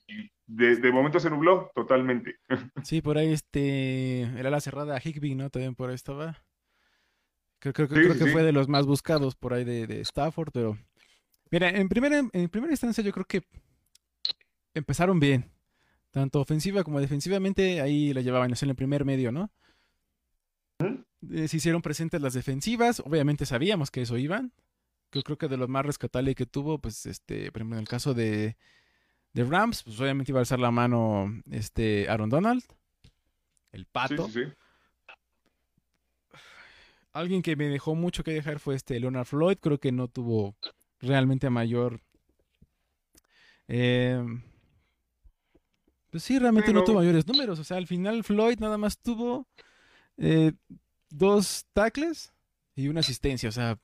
Speaker 2: de, de momento se nubló totalmente.
Speaker 1: Sí, por ahí este, el ala cerrada Higby, ¿no? También por ahí estaba. Creo, creo,
Speaker 2: Sí,
Speaker 1: creo
Speaker 2: sí,
Speaker 1: que
Speaker 2: sí.
Speaker 1: fue de los más buscados por ahí de, de Stafford, pero mira, en primera, en primera instancia yo creo que empezaron bien. Tanto ofensiva como defensivamente, ahí la llevaban, en el primer medio, ¿no? Eh, se hicieron presentes las defensivas, obviamente sabíamos que eso iban. Yo creo que de los más rescatables que tuvo, pues, este, por ejemplo, en el caso de, de Rams, pues obviamente iba a alzar la mano este Aaron Donald, el
Speaker 2: Sí,
Speaker 1: pato.
Speaker 2: sí, sí.
Speaker 1: Alguien que me dejó mucho que dejar fue este Leonard Floyd. Creo que no tuvo realmente mayor. eh, pues sí, realmente no tuvo mayores números. O sea, al final Floyd nada más tuvo eh, dos tackles y una asistencia. O sea,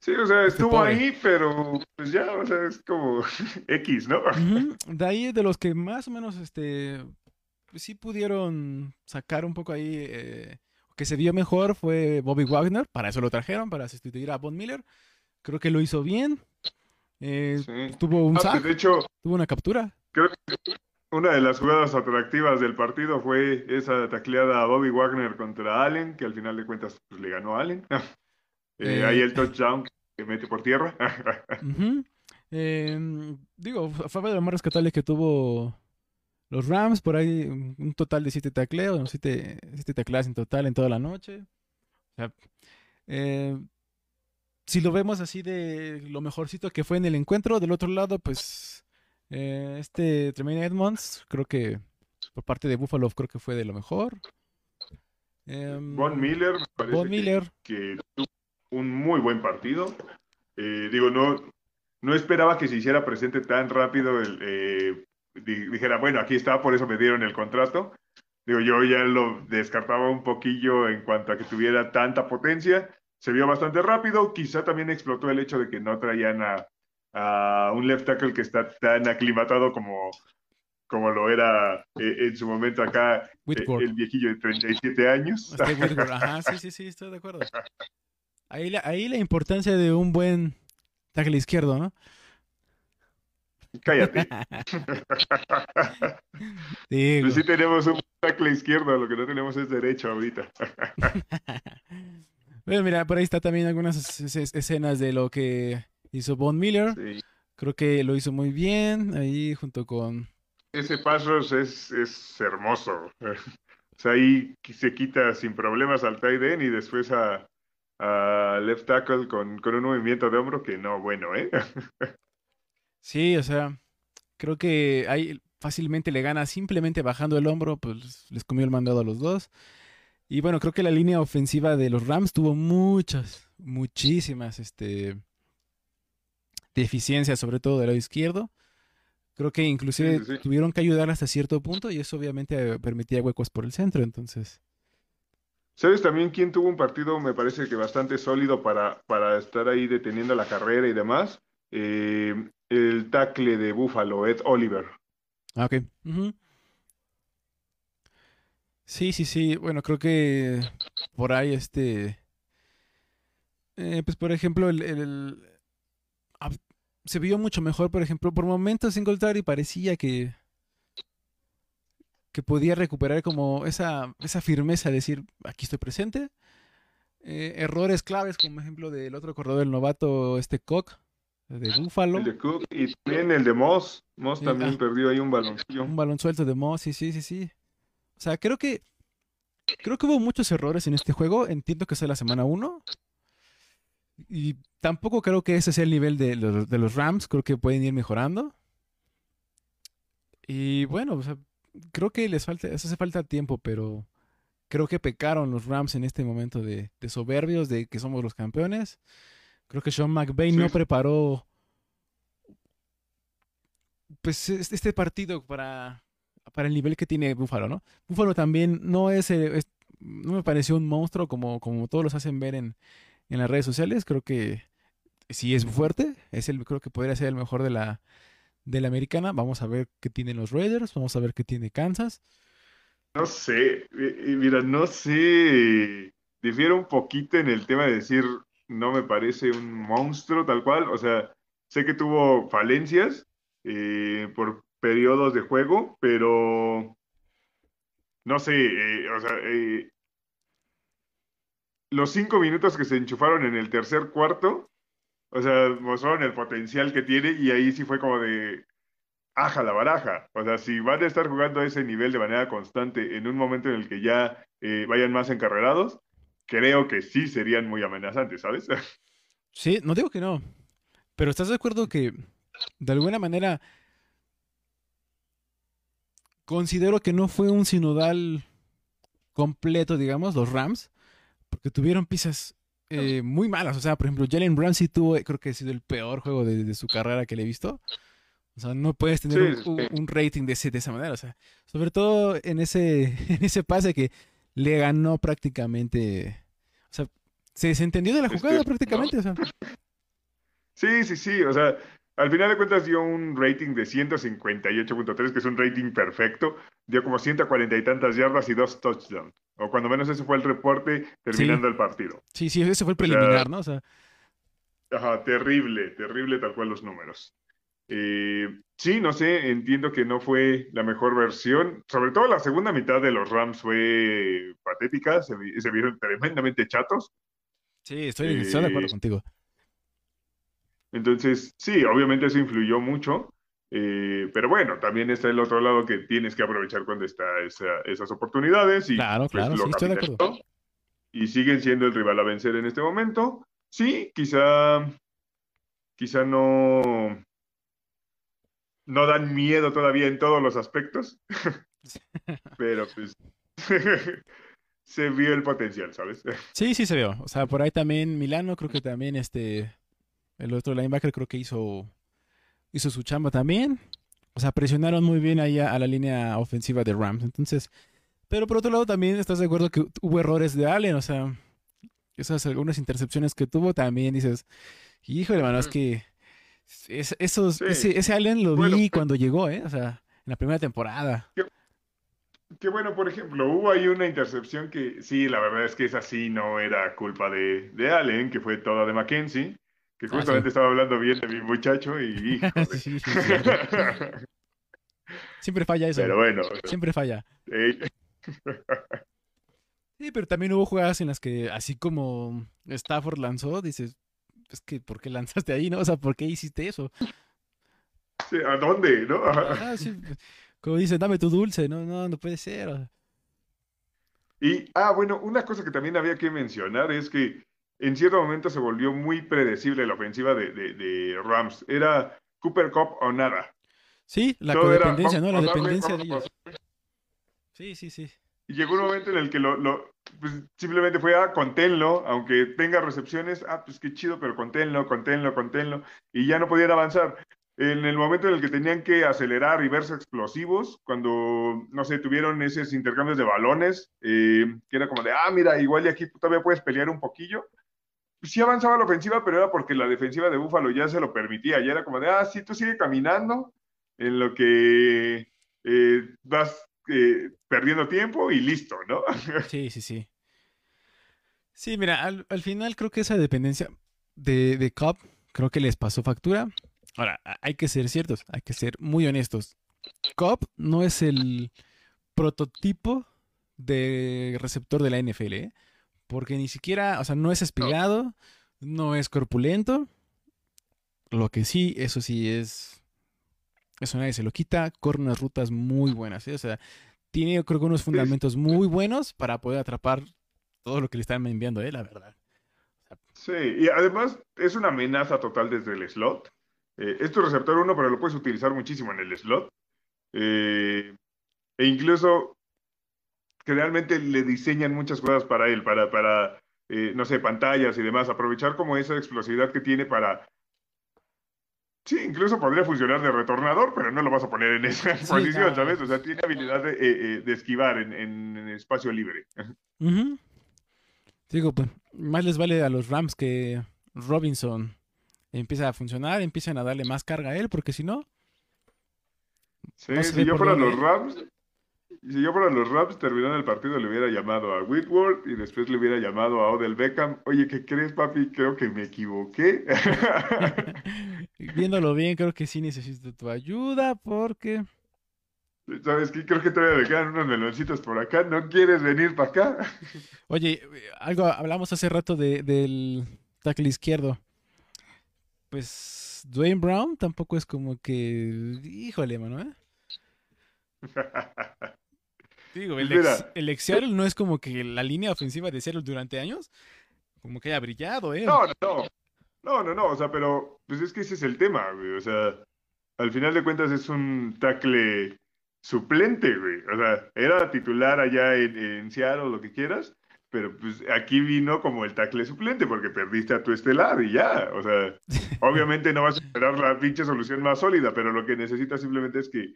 Speaker 2: Sí, o sea, estuvo
Speaker 1: pobre.
Speaker 2: ahí, pero pues ya, o sea, es como X, ¿no?
Speaker 1: ujú, de ahí de los que más o menos este pues sí pudieron sacar un poco ahí. eh, que se vio mejor fue Bobby Wagner. Para eso lo trajeron, para sustituir a Von Miller. Creo que lo hizo bien. Eh,
Speaker 2: Sí.
Speaker 1: tuvo un
Speaker 2: Ah, pues,
Speaker 1: sack,
Speaker 2: de hecho,
Speaker 1: tuvo una captura.
Speaker 2: Creo que una de las jugadas atractivas del partido fue esa tacleada a Bobby Wagner contra Allen, que al final de cuentas pues, le ganó a Allen. Eh,
Speaker 1: Eh,
Speaker 2: ahí el touchdown que mete por tierra.
Speaker 1: Ujú. Eh, digo, fue de lo más rescatable que tuvo los Rams. Por ahí un total de siete tacleos, no, siete, siete tacleadas en total en toda la noche. O sea, eh, si lo vemos así de lo mejorcito que fue en el encuentro, del otro lado, pues eh, este Tremaine Edmonds, creo que por parte de Buffalo, creo que fue de lo mejor.
Speaker 2: Von Miller, me parece
Speaker 1: Von
Speaker 2: que-
Speaker 1: Miller.
Speaker 2: que, tuvo un muy buen partido. Eh, digo, no, no esperaba que se hiciera presente tan rápido, el, eh, dijera, bueno, aquí está, por eso me dieron el contrato. Digo, yo ya lo descartaba un poquillo en cuanto a que tuviera tanta potencia. Se vio bastante rápido. Quizá también explotó el hecho de que no traían a, a un left tackle que está tan aclimatado como, como lo era eh, en su momento acá eh, el viejillo de 37 años.
Speaker 1: Este Ajá, sí, sí, sí, estoy de acuerdo. Ahí la, ahí la importancia de un buen tackle izquierdo, ¿no?
Speaker 2: Cállate.
Speaker 1: Digo.
Speaker 2: Pues sí tenemos un tackle izquierdo, lo que no tenemos es derecho ahorita.
Speaker 1: Bueno, mira, por ahí está también algunas es- es- escenas de lo que hizo Von Miller.
Speaker 2: Sí.
Speaker 1: Creo que lo hizo muy bien ahí junto con...
Speaker 2: Ese paso es, es hermoso. O sea, ahí se quita sin problemas al tight end y después a, a left tackle con, con un movimiento de hombro que no, bueno, ¿eh?
Speaker 1: Sí, o sea, creo que ahí fácilmente le gana simplemente bajando el hombro, pues les comió el mandado a los dos. Y bueno, creo que la línea ofensiva de los Rams tuvo muchas, muchísimas, este, deficiencias, sobre todo del lado izquierdo. Creo que inclusive
Speaker 2: Sí, sí, sí.
Speaker 1: tuvieron que ayudar hasta cierto punto y eso obviamente permitía huecos por el centro, entonces.
Speaker 2: ¿Sabes también quién tuvo un partido, me parece que bastante sólido para, para estar ahí deteniendo la carrera y demás? Eh, el tackle de Buffalo, Ed Oliver.
Speaker 1: Ah, ok. Sí, sí, sí. Bueno, creo que por ahí este... eh, pues por ejemplo, el, el- ah, se vio mucho mejor, por ejemplo, por momentos Singletary parecía que que podía recuperar como esa, esa firmeza de decir, aquí estoy presente. Eh, errores claves, como ejemplo del otro corredor, el novato, este Cock, de Buffalo.
Speaker 2: El de Cook y también el de Moss. Moss también
Speaker 1: ah.
Speaker 2: perdió ahí un baloncillo.
Speaker 1: Un balón suelto de Moss, sí, sí, sí, sí. O sea, creo que creo que hubo muchos errores en este juego. Entiendo que es la semana 1. Y tampoco creo que ese sea el nivel de los, de los Rams. Creo que pueden ir mejorando. Y bueno, o sea, creo que les falta, eso hace falta tiempo, pero creo que pecaron los Rams en este momento de, de soberbios, de que somos los campeones. Creo que Sean McVay no preparó pues es- este partido para, para el nivel que tiene Buffalo, ¿no? Buffalo también no es, eh, es- no me pareció un monstruo como, como todos los hacen ver en, en las redes sociales. Creo que sí es fuerte, es el, creo que podría ser el mejor de la, de la americana. Vamos a ver qué tienen los Raiders, vamos a ver qué tiene Kansas.
Speaker 2: No sé, mira, no sé, difiero un poquito en el tema de decir, no me parece un monstruo tal cual, o sea, sé que tuvo falencias eh, por periodos de juego, pero no sé, eh, o sea, eh, los cinco minutos que se enchufaron en el tercer cuarto, o sea, mostraron el potencial que tiene y ahí sí fue como de, aja la baraja. O sea, si van a estar jugando a ese nivel de manera constante en un momento en el que ya vayan más encarrerados, creo que sí serían muy amenazantes, ¿sabes?
Speaker 1: Sí, no digo que no, pero ¿estás de acuerdo que de alguna manera considero que no fue un sinodal completo, digamos, los Rams, porque tuvieron piezas eh, muy malas. O sea, por ejemplo, Jalen Ramsey tuvo, creo que ha sido el peor juego de, de su carrera que le he visto. O sea, no puedes tener
Speaker 2: Sí,
Speaker 1: un,
Speaker 2: sí.
Speaker 1: un- rating de, ese- de esa manera. O sea, sobre todo en ese, en ese pase que le ganó prácticamente. O sea, se desentendió de la
Speaker 2: Este,
Speaker 1: jugada
Speaker 2: no.
Speaker 1: prácticamente. O sea,
Speaker 2: Sí, sí, sí. O sea, al final de cuentas dio un rating de 158.3, que es un rating perfecto. Dio como 140 y tantas yardas y dos touchdowns. O cuando menos ese fue el reporte terminando el partido.
Speaker 1: sí, sí, ese fue el
Speaker 2: O sea,
Speaker 1: preliminar, ¿no? O sea,
Speaker 2: Ajá, terrible, terrible tal cual los números. Eh, sí, no sé, entiendo que no fue la mejor versión. Sobre todo la segunda mitad de los Rams fue patética, se, vi- se vieron tremendamente chatos.
Speaker 1: sí, estoy, estoy de acuerdo
Speaker 2: Eh,
Speaker 1: contigo.
Speaker 2: Entonces, sí, obviamente eso influyó mucho. eh, pero bueno, también está el otro lado que tienes que aprovechar cuando está esa- esas oportunidades y
Speaker 1: Claro,
Speaker 2: pues,
Speaker 1: claro,
Speaker 2: lo
Speaker 1: sí, estoy de acuerdo.
Speaker 2: Y siguen siendo el rival a vencer en este momento. Sí, quizá, quizá no, no dan miedo todavía en todos los aspectos, pero pues se vio el potencial, ¿sabes?
Speaker 1: Sí, sí se vio. O sea, por ahí también Milano, creo que también este, el otro linebacker creo que hizo, hizo su chamba también. O sea, presionaron muy bien ahí a, a la línea ofensiva de Rams. Entonces, pero por otro lado también estás de acuerdo que hubo errores de Allen. O sea, esas algunas intercepciones que tuvo también dices, híjole, hermano, es que es- esos,
Speaker 2: Sí.
Speaker 1: ese, ese Allen lo
Speaker 2: Bueno,
Speaker 1: vi
Speaker 2: pues-
Speaker 1: cuando llegó, ¿eh? O sea, en la primera temporada.
Speaker 2: Que bueno, por ejemplo, hubo ahí una intercepción que sí, la verdad es que esa sí no era culpa de, de Allen, que fue toda de Mackenzie, que
Speaker 1: Ah,
Speaker 2: justamente
Speaker 1: sí.
Speaker 2: estaba hablando bien de mi muchacho y híjole.
Speaker 1: Sí, sí, sí. Siempre falla eso.
Speaker 2: Pero bueno,
Speaker 1: Siempre falla.
Speaker 2: eh,
Speaker 1: Sí, pero también hubo jugadas en las que, así como Stafford lanzó, dices, es que, ¿por qué lanzaste ahí, no? O sea, ¿por qué hiciste eso?
Speaker 2: sí, ¿a dónde, no?
Speaker 1: Ah, sí, como dicen, dame tu dulce, no, no, no puede ser. o sea,
Speaker 2: Y, ah, bueno, una cosa que también había que mencionar es que en cierto momento se volvió muy predecible la ofensiva de, de- de Rams. Era Cooper Cup o nada.
Speaker 1: Sí, la
Speaker 2: Todo era,
Speaker 1: codependencia, ¿no? La dependencia de ellos. Sí, sí, sí.
Speaker 2: Y llegó un momento en el que lo, lo- pues, simplemente fue, ah, conténlo, aunque tenga recepciones, ah, pues qué chido, pero conténlo, conténlo, conténlo, y ya no podían avanzar. En el momento en el que tenían que acelerar y verse explosivos, cuando, no sé, tuvieron esos intercambios de balones, eh, que era como de, ah, mira, igual y aquí todavía puedes pelear un poquillo. Pues sí avanzaba la ofensiva, pero era porque la defensiva de Búfalo ya se lo permitía, ya era como de, ah, sí, tú sigue caminando, en lo que eh, vas eh, perdiendo tiempo y listo, ¿no?
Speaker 1: Sí, sí, sí. Sí, mira, al, al final creo que esa dependencia de, de Cobb creo que les pasó factura. Ahora, hay que ser ciertos, hay que ser muy honestos. Cobb no es el prototipo de receptor de la NFL, ¿eh? Porque ni siquiera, o sea, no es espigado, no es corpulento. Lo que sí, eso sí es, eso nadie se lo quita, corre unas rutas muy buenas, ¿eh? O sea, tiene yo creo que unos fundamentos muy buenos para poder atrapar todo lo que le están enviando, ¿eh? La verdad.
Speaker 2: Sí, y además es una amenaza total desde el slot. Eh, es tu receptor uno, pero lo puedes utilizar muchísimo en el slot. Eh, e incluso que realmente le diseñan muchas cosas para él, para, para eh, no sé, pantallas y demás. Aprovechar como esa explosividad que tiene para... Sí, incluso podría funcionar de retornador, pero no lo vas a poner en esa
Speaker 1: Sí,
Speaker 2: posición. ¿sabes? O sea, tiene habilidad de, eh, eh, de esquivar en, en- en espacio libre.
Speaker 1: Ujú. Digo, pues, más les vale a los Rams que Robinson empieza a funcionar, empiecen a darle más carga a él, porque si no,
Speaker 2: Sí,
Speaker 1: No
Speaker 2: si yo fuera los. Rams, si yo fuera los Rams, terminando el partido le hubiera llamado a Whitworth y después le hubiera llamado a Odell Beckham. Oye, ¿qué crees, papi? Creo que me equivoqué.
Speaker 1: viéndolo bien, creo que sí necesito tu ayuda, porque
Speaker 2: ¿Sabes qué? Creo que todavía me quedan unos meloncitos por acá. ¿No quieres venir para acá?
Speaker 1: Oye, algo hablamos hace rato de, del tackle izquierdo. Pues Dwayne Brown tampoco es como que, híjole, mano, ¿eh? Digo, el
Speaker 2: Pues
Speaker 1: ex,
Speaker 2: mira.
Speaker 1: el ex Seattle no es como que la línea ofensiva de Seattle durante años, como que haya brillado, ¿eh?
Speaker 2: No, no, no. No, no, no. O sea, pero pues es que ese es el tema, güey. O sea, al final de cuentas es un tackle suplente, güey. O sea, era titular allá en, en Seattle, lo que quieras, pero pues aquí vino como el tackle suplente porque perdiste a tu estelar y ya. O sea, obviamente no vas a esperar la pinche solución más sólida, pero lo que necesitas simplemente es que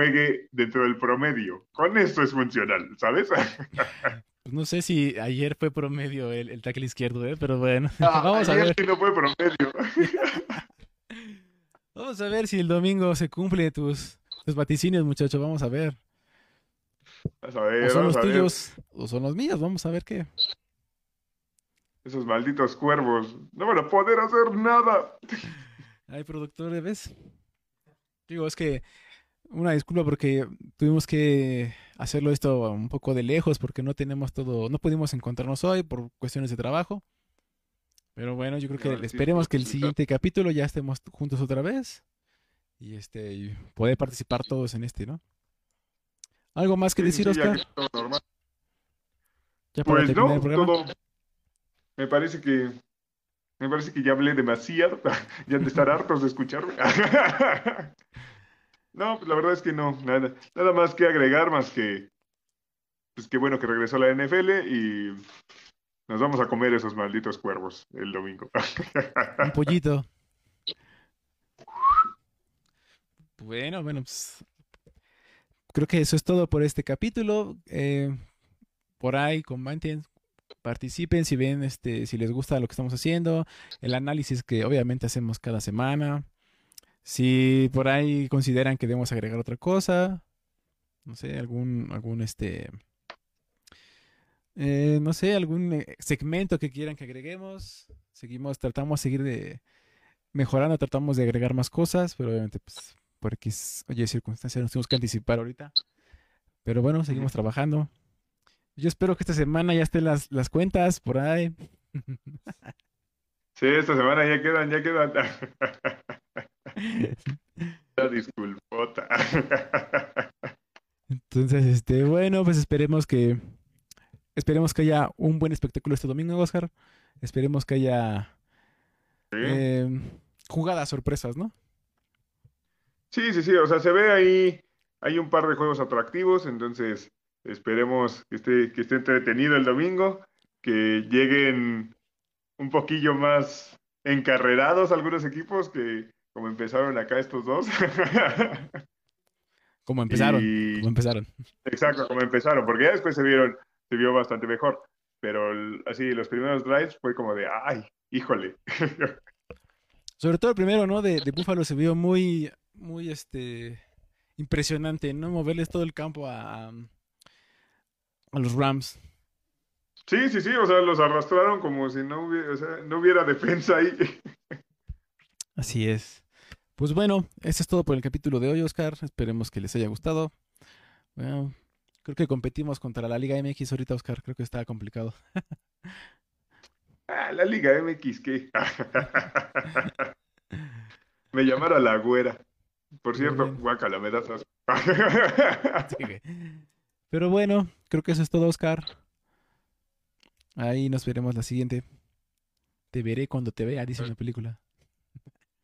Speaker 2: juegue dentro del promedio. Con esto es funcional, ¿sabes?
Speaker 1: Pues no sé si ayer fue promedio el, el tackle izquierdo, ¿eh? Pero bueno,
Speaker 2: Ah,
Speaker 1: vamos a
Speaker 2: ayer
Speaker 1: ver.
Speaker 2: sí no fue promedio.
Speaker 1: Vamos a ver si el domingo se cumple tus, tus vaticinios, muchacho. Vamos a ver.
Speaker 2: Vamos a
Speaker 1: O
Speaker 2: ver,
Speaker 1: son
Speaker 2: vamos
Speaker 1: los
Speaker 2: a ver.
Speaker 1: tuyos o son los míos. Vamos a ver qué.
Speaker 2: Esos malditos cuervos. No van a poder hacer nada.
Speaker 1: Ay, productor, ¿ves? Digo, es que una disculpa porque tuvimos que hacerlo esto un poco de lejos porque no tenemos todo, no pudimos encontrarnos hoy por cuestiones de trabajo. Pero bueno, yo creo que
Speaker 2: sí,
Speaker 1: esperemos
Speaker 2: sí,
Speaker 1: que el
Speaker 2: sí,
Speaker 1: siguiente capítulo ya estemos juntos otra vez y este y poder participar todos en este, ¿no? ¿Algo más que
Speaker 2: Sí, sí,
Speaker 1: decir,
Speaker 2: sí, ya
Speaker 1: Oscar?
Speaker 2: que normal.
Speaker 1: Ya para
Speaker 2: Pues
Speaker 1: terminar
Speaker 2: no,
Speaker 1: el programa.
Speaker 2: todo. Me parece que. Me parece que ya hablé demasiado. Ya de estar hartos de escucharme. No, pues la verdad es que no, nada. Nada más que agregar, más que. pues qué bueno que regresó la NFL y nos vamos a comer esos malditos cuervos el domingo.
Speaker 1: Un pollito. Bueno, bueno, pues creo que eso es todo por este capítulo. Eh, por ahí, comenten, participen si ven, este, si les gusta lo que estamos haciendo, el análisis que obviamente hacemos cada semana. Si por ahí consideran que debemos agregar otra cosa, no sé, algún, algún este, eh, no sé, algún eh, segmento que quieran que agreguemos. Seguimos, tratamos de seguir de mejorando, tratamos de agregar más cosas, pero obviamente, pues, porque oye, circunstancias nos tenemos que anticipar ahorita. Pero bueno, seguimos trabajando. Yo espero que esta semana ya estén las, las cuentas por ahí.
Speaker 2: Sí, esta semana ya quedan, ya quedan. disculpota.
Speaker 1: Entonces, este, bueno, pues esperemos que esperemos que haya un buen espectáculo este domingo, Oscar. Esperemos que haya em, jugadas sorpresas, ¿no?
Speaker 2: Sí, sí, sí. O sea, se ve ahí, hay un par de juegos atractivos, entonces esperemos que esté, que esté entretenido el domingo, que lleguen un poquillo más encarrerados algunos equipos que como empezaron acá estos dos.
Speaker 1: como empezaron, como empezaron.
Speaker 2: Exacto, como empezaron, porque ya después se vieron, se vio bastante mejor. Pero así, los primeros drives fue como de, ay, híjole.
Speaker 1: Sobre todo el primero, ¿no? De, de Buffalo se vio muy, muy, este, impresionante, ¿no? Moverles todo el campo a, a los Rams.
Speaker 2: Sí, sí, sí, o sea, los arrastraron como si no hubiera, o sea, no hubiera defensa ahí.
Speaker 1: Así es. Pues bueno, eso es todo por el capítulo de hoy, Oscar. Esperemos que les haya gustado. Bueno, creo que competimos contra la Liga MX ahorita, Oscar. Creo que está complicado.
Speaker 2: ah, la Liga MX, ¿qué? me llamaron la güera. Por cierto, guacala, me das
Speaker 1: Pero bueno, creo que eso es todo, Oscar. Ahí nos veremos la siguiente. Te veré cuando te vea, dice la película.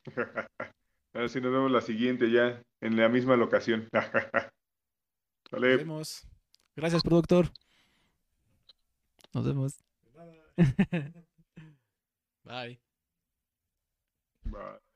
Speaker 2: Así nos vemos la siguiente ya, en la misma locación.
Speaker 1: Nos vemos. Gracias, productor. Nos vemos. Bye. Bye.